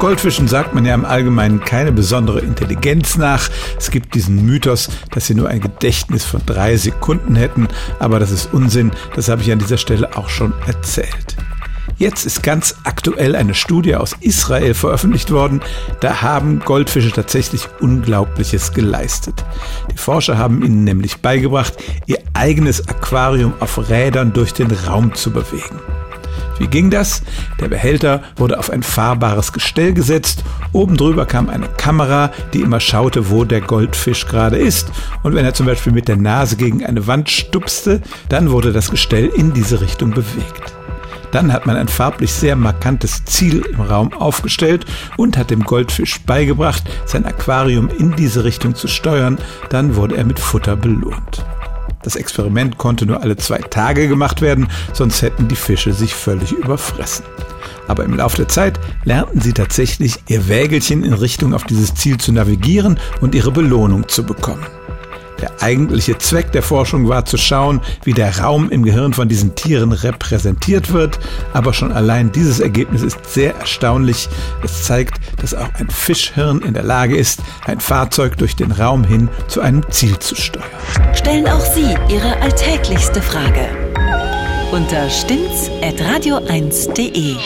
Goldfischen sagt man ja im Allgemeinen keine besondere Intelligenz nach. Es gibt diesen Mythos, dass sie nur ein Gedächtnis von drei Sekunden hätten, aber das ist Unsinn, das habe ich an dieser Stelle auch schon erzählt. Jetzt ist ganz aktuell eine Studie aus Israel veröffentlicht worden. Da haben Goldfische tatsächlich Unglaubliches geleistet. Die Forscher haben ihnen nämlich beigebracht, ihr eigenes Aquarium auf Rädern durch den Raum zu bewegen. Wie ging das? Der Behälter wurde auf ein fahrbares Gestell gesetzt. Oben drüber kam eine Kamera, die immer schaute, wo der Goldfisch gerade ist. Und wenn er zum Beispiel mit der Nase gegen eine Wand stupste, dann wurde das Gestell in diese Richtung bewegt. Dann hat man ein farblich sehr markantes Ziel im Raum aufgestellt und hat dem Goldfisch beigebracht, sein Aquarium in diese Richtung zu steuern. Dann wurde er mit Futter belohnt. Das Experiment konnte nur alle zwei Tage gemacht werden, sonst hätten die Fische sich völlig überfressen. Aber im Laufe der Zeit lernten sie tatsächlich, ihr Wägelchen in Richtung auf dieses Ziel zu navigieren und ihre Belohnung zu bekommen. Der eigentliche Zweck der Forschung war zu schauen, wie der Raum im Gehirn von diesen Tieren repräsentiert wird. Aber schon allein dieses Ergebnis ist sehr erstaunlich. Es zeigt, dass auch ein Fischhirn in der Lage ist, ein Fahrzeug durch den Raum hin zu einem Ziel zu steuern. Stellen auch Sie Ihre alltäglichste Frage unter stimmtz.radio1.de.